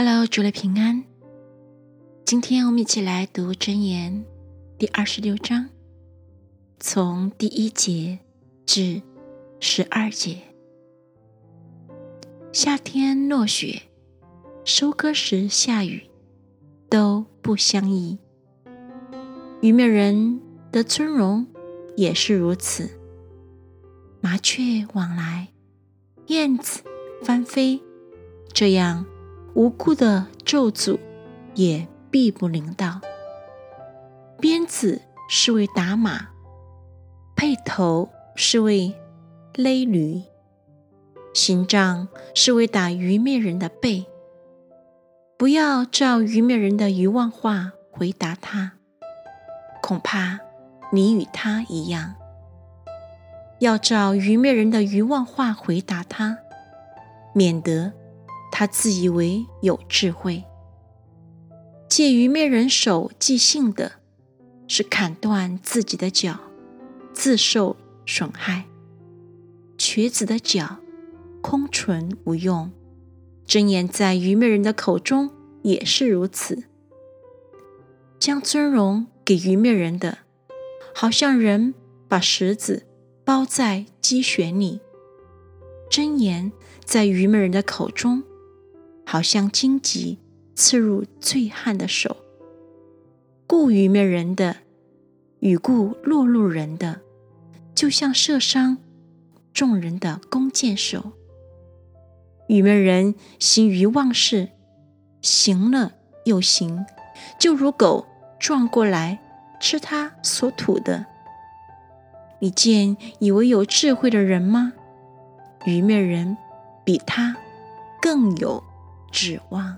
Hello，主内平安。今天我们一起来读箴言第二十六章，从第一节至十二节。夏天落雪，收割时下雨，都不相宜。愚昧人的尊荣也是如此。麻雀往来，燕子翻飞，这样。无辜的咒诅也必不灵到。鞭子是为打马，辔头是为勒驴，刑杖是为打愚昧人的背。不要照愚昧人的愚妄话回答他，恐怕你与他一样。要照愚昧人的愚妄话回答他，免得。他自以为有智慧，借愚昧人手寄信的，是砍断自己的脚，自受损害；瘸子的脚，空存无用。真言在愚昧人的口中也是如此。将尊荣给愚昧人的，好像人把石子包在鸡旋里；真言在愚昧人的口中。好像荆棘刺入醉汉的手，故愚昧人的与故落路人的，就像射伤众人的弓箭手。愚昧人行愚妄事，行了又行，就如狗撞过来吃他所吐的。你见以为有智慧的人吗？愚昧人比他更有。指望。